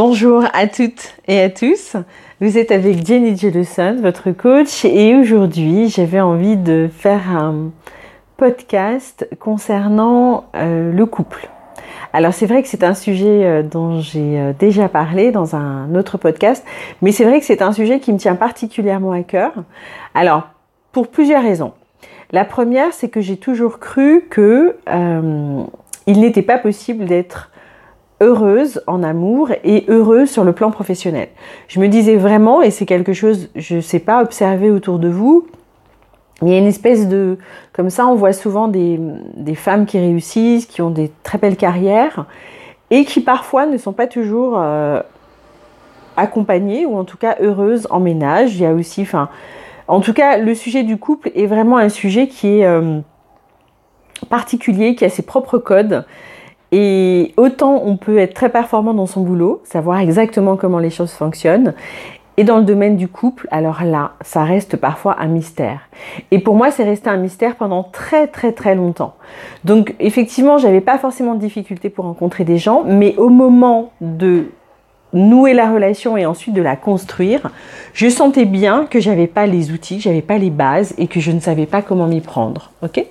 Bonjour à toutes et à tous. Vous êtes avec Jenny Jellison, votre coach, et aujourd'hui j'avais envie de faire un podcast concernant euh, le couple. Alors c'est vrai que c'est un sujet euh, dont j'ai euh, déjà parlé dans un autre podcast, mais c'est vrai que c'est un sujet qui me tient particulièrement à cœur. Alors pour plusieurs raisons. La première, c'est que j'ai toujours cru que il n'était pas possible d'être heureuse en amour et heureuse sur le plan professionnel. Je me disais vraiment, et c'est quelque chose, je ne sais pas, observer autour de vous, il y a une espèce de... Comme ça, on voit souvent des, femmes qui réussissent, qui ont des très belles carrières, et qui parfois ne sont pas toujours euh, accompagnées, ou en tout cas heureuses en ménage. Il y a aussi... En tout cas, le sujet du couple est vraiment un sujet qui est euh, particulier, qui a ses propres codes. Et autant on peut être très performant dans son boulot, savoir exactement comment les choses fonctionnent, et dans le domaine du couple, alors là, ça reste parfois un mystère. Et pour moi, c'est resté un mystère pendant très très très longtemps. Donc effectivement, j'avais pas forcément de difficulté pour rencontrer des gens, mais au moment de nouer la relation et ensuite de la construire, je sentais bien que j'avais pas les outils, j'avais pas les bases et que je ne savais pas comment m'y prendre. OK?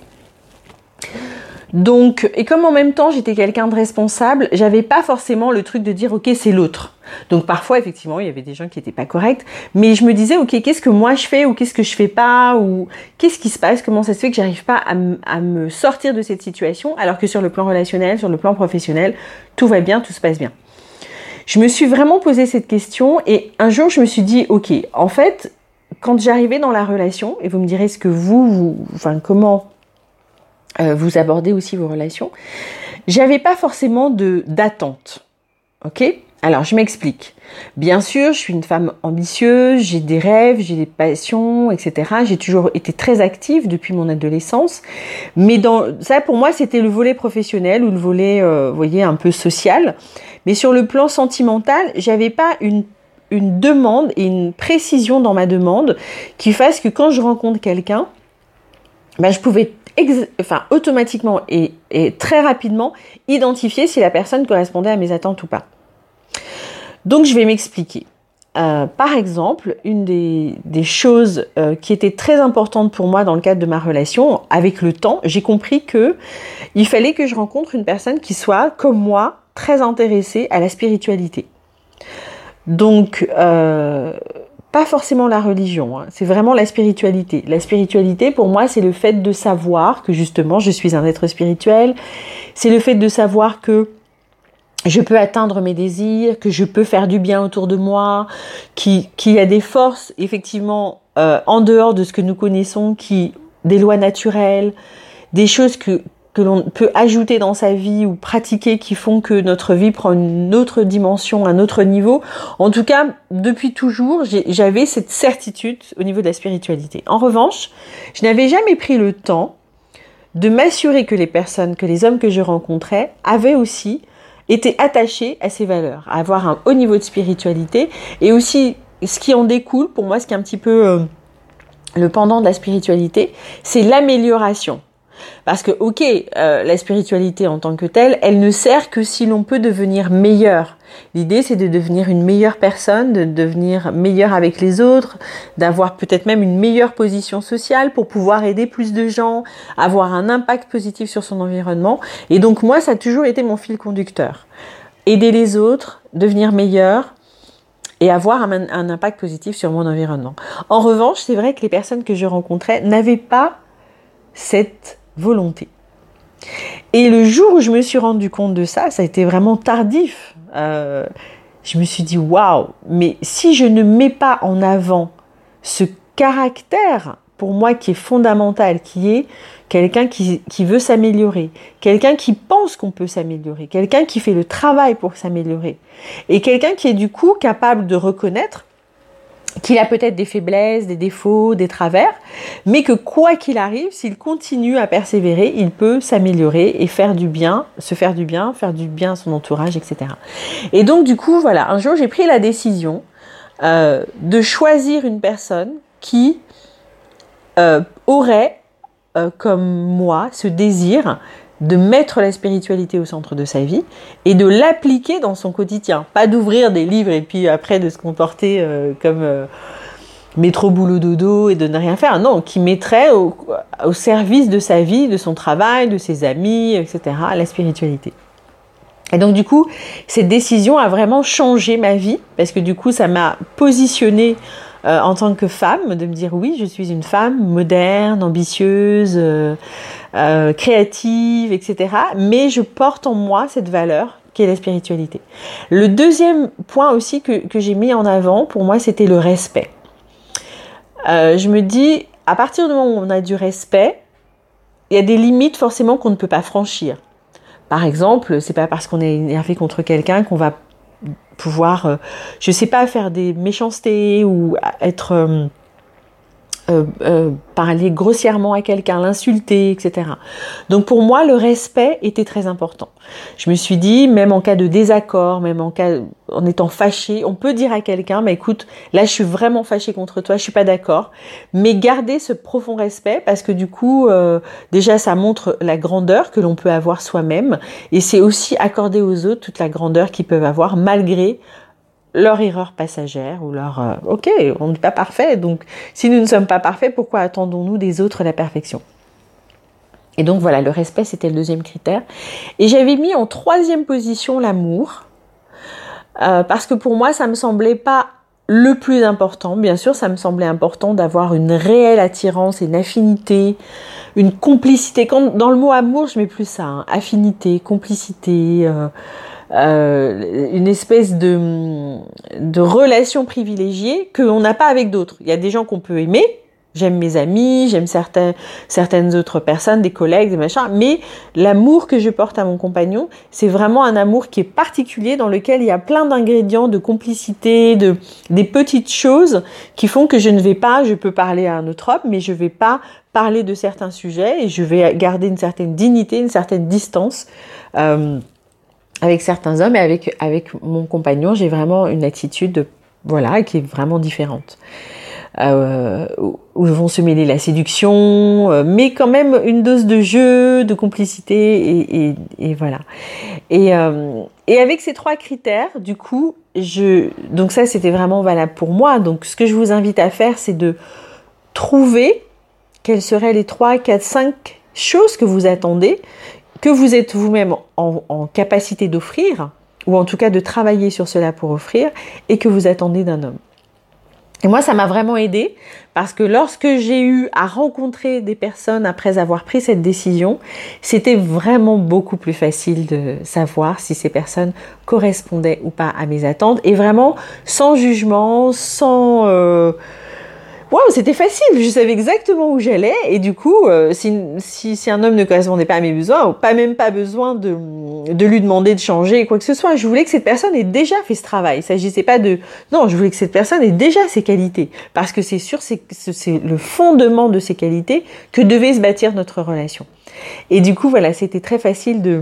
Donc, et comme en même temps j'étais quelqu'un de responsable, j'avais pas forcément le truc de dire ok c'est l'autre. Donc parfois effectivement il y avait des gens qui étaient pas corrects, mais je me disais ok qu'est-ce que moi je fais ou qu'est-ce que je fais pas ou qu'est-ce qui se passe, comment ça se fait que j'arrive pas à, à, me sortir de cette situation alors que sur le plan relationnel, sur le plan professionnel, tout va bien, tout se passe bien. Je me suis vraiment posé cette question et un jour je me suis dit ok en fait quand j'arrivais dans la relation et vous me direz ce que vous, vous enfin comment euh, vous abordez aussi vos relations. J'avais pas forcément de d'attente. Ok? Alors je m'explique. Bien sûr, je suis une femme ambitieuse, j'ai des rêves, j'ai des passions, etc. J'ai toujours été très active depuis mon adolescence, mais ça pour moi c'était le volet professionnel ou le volet, euh, vous voyez, un peu social. Mais sur le plan sentimental, j'avais pas une une demande et une précision dans ma demande qui fasse que quand je rencontre quelqu'un, ben, je pouvais enfin, automatiquement et, très rapidement identifier si la personne correspondait à mes attentes ou pas. Donc je vais m'expliquer. Euh, par exemple, une des, choses euh, qui était très importante pour moi dans le cadre de ma relation, avec le temps, j'ai compris que il fallait que je rencontre une personne qui soit, comme moi, très intéressée à la spiritualité. Donc, euh, pas forcément la religion, hein. c'est vraiment la spiritualité. La spiritualité, pour moi, c'est le fait de savoir que justement, je suis un être spirituel. C'est le fait de savoir que je peux atteindre mes désirs, que je peux faire du bien autour de moi, qu'il y a des forces, effectivement, euh, en dehors de ce que nous connaissons, qui des lois naturelles, des choses que, que l'on peut ajouter dans sa vie ou pratiquer qui font que notre vie prend une autre dimension, un autre niveau. En tout cas, depuis toujours, j'avais cette certitude au niveau de la spiritualité. En revanche, je n'avais jamais pris le temps de m'assurer que les personnes, que les hommes que je rencontrais avaient aussi été attachés à ces valeurs, à avoir un haut niveau de spiritualité et aussi ce qui en découle, pour moi, ce qui est un petit peu euh, le pendant de la spiritualité, c'est l'amélioration. Parce que, ok, euh, la spiritualité en tant que telle, elle ne sert que si l'on peut devenir meilleur. L'idée, c'est de devenir une meilleure personne, de devenir meilleur avec les autres, d'avoir peut-être même une meilleure position sociale pour pouvoir aider plus de gens, avoir un impact positif sur son environnement. Et donc, moi, ça a toujours été mon fil conducteur. Aider les autres, devenir meilleur, et avoir un, un, impact positif sur mon environnement. En revanche, c'est vrai que les personnes que je rencontrais n'avaient pas cette volonté. Et le jour où je me suis rendu compte de ça, ça a été vraiment tardif. Euh, je me suis dit, waouh, mais si je ne mets pas en avant ce caractère, pour moi, qui est fondamental, qui est quelqu'un qui, qui veut s'améliorer, quelqu'un qui pense qu'on peut s'améliorer, quelqu'un qui fait le travail pour s'améliorer, et quelqu'un qui est du coup capable de reconnaître qu'il a peut-être des faiblesses, des défauts, des travers, mais que quoi qu'il arrive, s'il continue à persévérer, il peut s'améliorer et faire du bien, se faire du bien, faire du bien à son entourage, etc. Et donc du coup, voilà, un jour j'ai pris la décision euh, de choisir une personne qui euh, aurait, euh, comme moi, ce désir de mettre la spiritualité au centre de sa vie et de l'appliquer dans son quotidien. Pas d'ouvrir des livres et puis après de se comporter euh, comme euh, métro boulot dodo et de ne rien faire. Non, qui mettrait au, service de sa vie, de son travail, de ses amis, etc., la spiritualité. Et donc du coup, cette décision a vraiment changé ma vie parce que du coup, ça m'a positionnée euh, en tant que femme, de me dire oui, je suis une femme moderne, ambitieuse, euh, euh, créative, etc. Mais je porte en moi cette valeur qui est la spiritualité. Le deuxième point aussi que, j'ai mis en avant, pour moi, c'était le respect. je me dis, à partir du moment où on a du respect, il y a des limites forcément qu'on ne peut pas franchir. Par exemple, c'est pas parce qu'on est énervé contre quelqu'un qu'on va pouvoir, euh, je sais pas, faire des méchancetés ou être euh, euh, parler grossièrement à quelqu'un, l'insulter, etc. Donc pour moi, le respect était très important. Je me suis dit, même en cas de désaccord, même en cas en étant fâché, on peut dire à quelqu'un, mais écoute, là je suis vraiment fâché contre toi, je suis pas d'accord, mais garder ce profond respect parce que du coup, euh, déjà ça montre la grandeur que l'on peut avoir soi-même et c'est aussi accorder aux autres toute la grandeur qu'ils peuvent avoir malgré leur erreur passagère ou leur euh, ok on n'est pas parfait donc si nous ne sommes pas parfaits pourquoi attendons-nous des autres la perfection? Et donc voilà le respect c'était le deuxième critère. Et j'avais mis en troisième position l'amour euh, parce que pour moi ça me semblait pas le plus important. Bien sûr ça me semblait important d'avoir une réelle attirance et une affinité une complicité. Quand dans le mot amour je mets plus ça hein, affinité complicité euh, euh, une espèce de, de relation privilégiée qu'on n'a pas avec d'autres. Il y a des gens qu'on peut aimer, J'aime mes amis, j'aime certains, certaines autres personnes, des collègues, des machins, mais l'amour que je porte à mon compagnon, c'est vraiment un amour qui est particulier dans lequel il y a plein d'ingrédients, de complicité, de, des petites choses qui font que je ne vais pas, je peux parler à un autre homme, mais je vais pas parler de certains sujets et je vais garder une certaine dignité, une certaine distance. Euh, avec certains hommes et avec, avec mon compagnon, j'ai vraiment une attitude voilà, qui est vraiment différente. Euh, où vont se mêler la séduction, euh, mais quand même une dose de jeu, de complicité, et, voilà. Et, euh, et avec ces trois critères, du coup, je, donc ça c'était vraiment valable pour moi. Donc ce que je vous invite à faire, c'est de trouver quelles seraient les trois, quatre, cinq choses que vous attendez que vous êtes vous-même en, capacité d'offrir, ou en tout cas de travailler sur cela pour offrir, et que vous attendez d'un homme. Et moi, ça m'a vraiment aidé parce que lorsque j'ai eu à rencontrer des personnes après avoir pris cette décision, c'était vraiment beaucoup plus facile de savoir si ces personnes correspondaient ou pas à mes attentes et vraiment sans jugement, sans euh, Waouh, c'était facile, je savais exactement où j'allais et du coup, euh, si, si, si, un homme ne correspondait pas à mes besoins, pas même pas besoin de, de lui demander de changer quoi que ce soit, je voulais que cette personne ait déjà fait ce travail. Il s'agissait pas de non, je voulais que cette personne ait déjà ses qualités parce que c'est sûr c'est c'est le fondement de ses qualités que devait se bâtir notre relation. Et du coup, voilà, c'était très facile de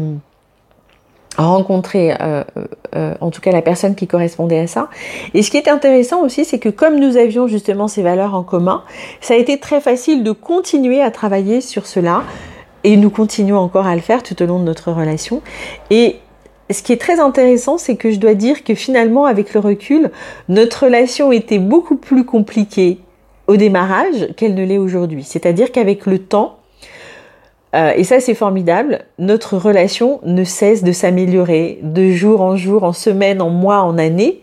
rencontrer euh, euh, en tout cas la personne qui correspondait à ça. Et ce qui est intéressant aussi, c'est que comme nous avions justement ces valeurs en commun, ça a été très facile de continuer à travailler sur cela et nous continuons encore à le faire tout au long de notre relation. Et ce qui est très intéressant, c'est que je dois dire que finalement, avec le recul, notre relation était beaucoup plus compliquée au démarrage qu'elle ne l'est aujourd'hui. C'est-à-dire qu'avec le temps, euh, et ça, c'est formidable. Notre relation ne cesse de s'améliorer de jour en jour, en semaine, en mois, en année.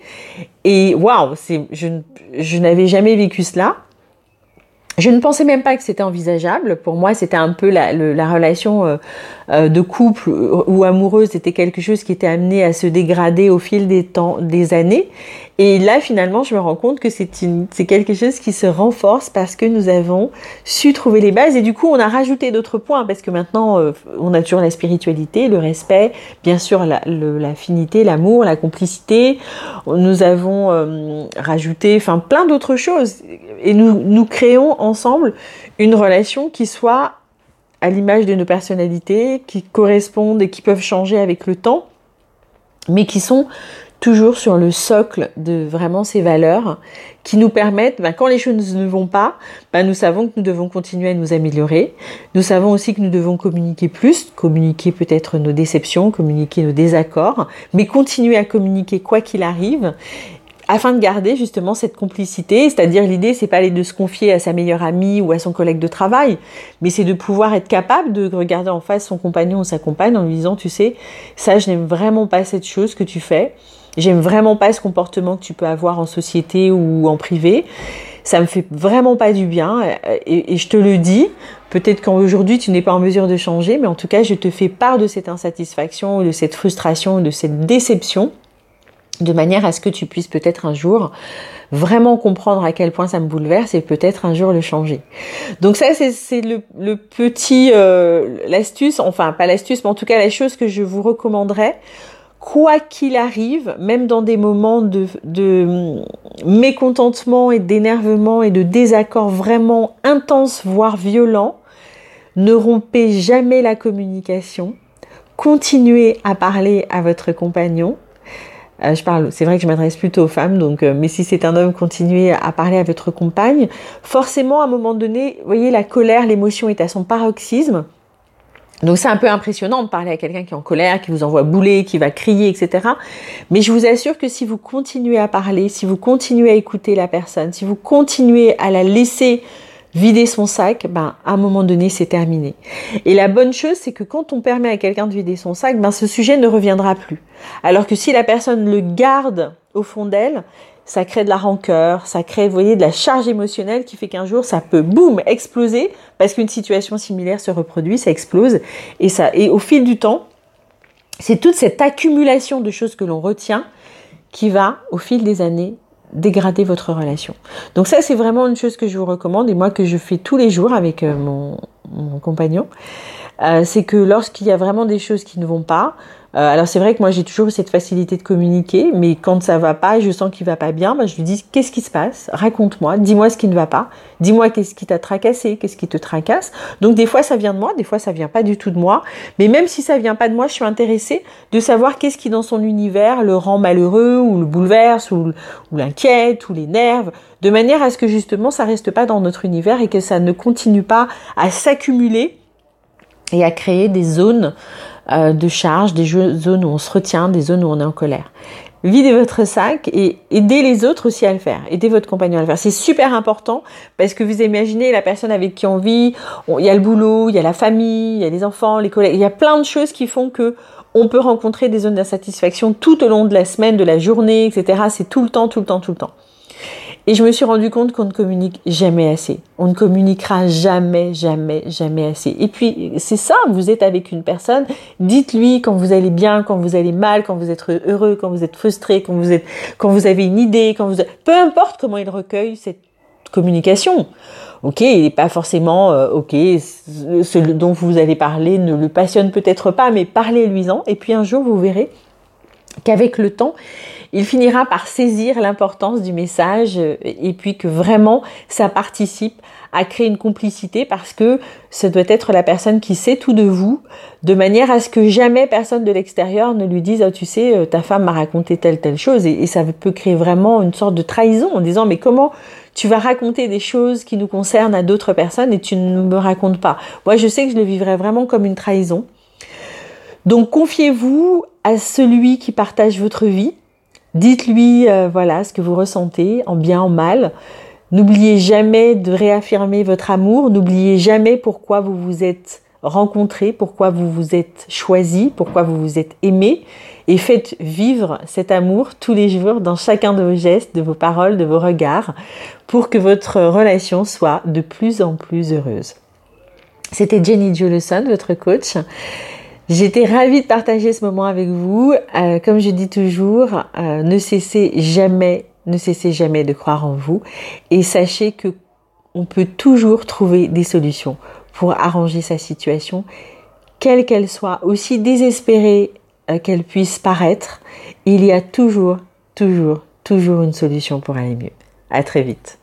Et waouh, je, je n'avais jamais vécu cela. Je ne pensais même pas que c'était envisageable. Pour moi, c'était un peu la, la relation euh, euh, de couple ou amoureuse, c'était quelque chose qui était amené à se dégrader au fil des temps, des années. Et là, finalement, je me rends compte que c'est quelque chose qui se renforce parce que nous avons su trouver les bases et du coup, on a rajouté d'autres points parce que maintenant, euh, on a toujours la spiritualité, le respect, bien sûr, l'affinité, la, l'amour, la complicité. Nous avons euh, rajouté, enfin, plein d'autres choses et nous créons ensemble une relation qui soit à l'image de nos personnalités, qui correspondent et qui peuvent changer avec le temps, mais qui sont toujours sur le socle de vraiment ces valeurs qui nous permettent, ben, quand les choses ne vont pas, ben, nous savons que nous devons continuer à nous améliorer. Nous savons aussi que nous devons communiquer plus, communiquer peut-être nos déceptions, communiquer nos désaccords, mais continuer à communiquer quoi qu'il arrive afin de garder justement cette complicité, c'est-à-dire l'idée c'est pas aller de se confier à sa meilleure amie ou à son collègue de travail, mais c'est de pouvoir être capable de regarder en face son compagnon ou sa compagne en lui disant tu sais, ça je n'aime vraiment pas cette chose que tu fais, j'aime vraiment pas ce comportement que tu peux avoir en société ou en privé, ça me fait vraiment pas du bien. Et, et je te le dis, peut-être qu'aujourd'hui tu n'es pas en mesure de changer, mais en tout cas je te fais part de cette insatisfaction, de cette frustration, de cette déception de manière à ce que tu puisses peut-être un jour vraiment comprendre à quel point ça me bouleverse et peut-être un jour le changer. Donc ça c'est le, petit euh, l'astuce, enfin pas l'astuce, mais en tout cas la chose que je vous recommanderais, quoi qu'il arrive, même dans des moments de, de mécontentement et d'énervement et de désaccord vraiment intense, voire violent, ne rompez jamais la communication. Continuez à parler à votre compagnon euh, je parle, c'est vrai que je m'adresse plutôt aux femmes, donc, euh, mais si c'est un homme, continuez à parler à votre compagne. Forcément, à un moment donné, voyez, la colère, l'émotion est à son paroxysme. Donc c'est un peu impressionnant de parler à quelqu'un qui est en colère, qui vous envoie bouler, qui va crier, etc. Mais je vous assure que si vous continuez à parler, si vous continuez à écouter la personne, si vous continuez à la laisser vider son sac, ben, à un moment donné, c'est terminé. Et la bonne chose, c'est que quand on permet à quelqu'un de vider son sac, ben, ce sujet ne reviendra plus. Alors que si la personne le garde au fond d'elle, ça crée de la rancœur, ça crée, vous voyez, de la charge émotionnelle qui fait qu'un jour, ça peut, boum, exploser parce qu'une situation similaire se reproduit, ça explose. Et ça, et au fil du temps, c'est toute cette accumulation de choses que l'on retient qui va, au fil des années, dégrader votre relation. Donc ça, c'est vraiment une chose que je vous recommande et moi que je fais tous les jours avec euh, mon, mon compagnon. Euh, c'est que lorsqu'il y a vraiment des choses qui ne vont pas, euh, alors c'est vrai que moi j'ai toujours cette facilité de communiquer, mais quand ça va pas et je sens qu'il va pas bien, ben, je lui dis qu'est-ce qui se passe? Raconte-moi, dis-moi ce qui ne va pas, dis-moi qu'est-ce qui t'a tracassé, qu'est-ce qui te tracasse. Donc des fois ça vient de moi, des fois ça vient pas du tout de moi, mais même si ça vient pas de moi, je suis intéressée de savoir qu'est-ce qui dans son univers le rend malheureux ou le bouleverse ou, ou l'inquiète ou l'énerve, de manière à ce que justement ça reste pas dans notre univers et que ça ne continue pas à s'accumuler et à créer des zones euh, de charge, des zones où on se retient, des zones où on est en colère. Videz votre sac et aidez les autres aussi à le faire. Aidez votre compagnon à le faire. C'est super important parce que vous imaginez la personne avec qui on vit, il y a le boulot, il y a la famille, il y a les enfants, les collègues, il y a plein de choses qui font que on peut rencontrer des zones d'insatisfaction tout au long de la semaine, de la journée, etc. C'est tout le temps, tout le temps, tout le temps. Et je me suis rendu compte qu'on ne communique jamais assez. On ne communiquera jamais, jamais, jamais assez. Et puis, c'est ça, vous êtes avec une personne, dites-lui quand vous allez bien, quand vous allez mal, quand vous êtes heureux, quand vous êtes frustré, quand vous êtes, quand vous avez une idée, quand vous, peu importe comment il recueille cette communication. Ok, il n'est pas forcément, euh, ok, ce dont vous allez parler ne le passionne peut-être pas, mais parlez-lui-en. Et puis un jour, vous verrez qu'avec le temps, il finira par saisir l'importance du message euh, et puis que vraiment ça participe à créer une complicité parce que ce doit être la personne qui sait tout de vous de manière à ce que jamais personne de l'extérieur ne lui dise oh, tu sais euh, ta femme m'a raconté telle telle chose et, ça peut créer vraiment une sorte de trahison en disant mais comment tu vas raconter des choses qui nous concernent à d'autres personnes et tu ne me racontes pas? Moi je sais que je le vivrais vraiment comme une trahison. Donc confiez-vous à celui qui partage votre vie Dites-lui euh, voilà ce que vous ressentez, en bien, en mal. N'oubliez jamais de réaffirmer votre amour. N'oubliez jamais pourquoi vous vous êtes rencontrés, pourquoi vous vous êtes choisi, pourquoi vous vous êtes aimé. Et faites vivre cet amour tous les jours dans chacun de vos gestes, de vos paroles, de vos regards, pour que votre relation soit de plus en plus heureuse. C'était Jenny Jolison, votre coach. J'étais ravie de partager ce moment avec vous. Euh, comme je dis toujours, euh, ne cessez jamais, ne cessez jamais de croire en vous et sachez que on peut toujours trouver des solutions pour arranger sa situation, quelle qu'elle soit, aussi désespérée euh, qu'elle puisse paraître. Il y a toujours, toujours, toujours une solution pour aller mieux. À très vite.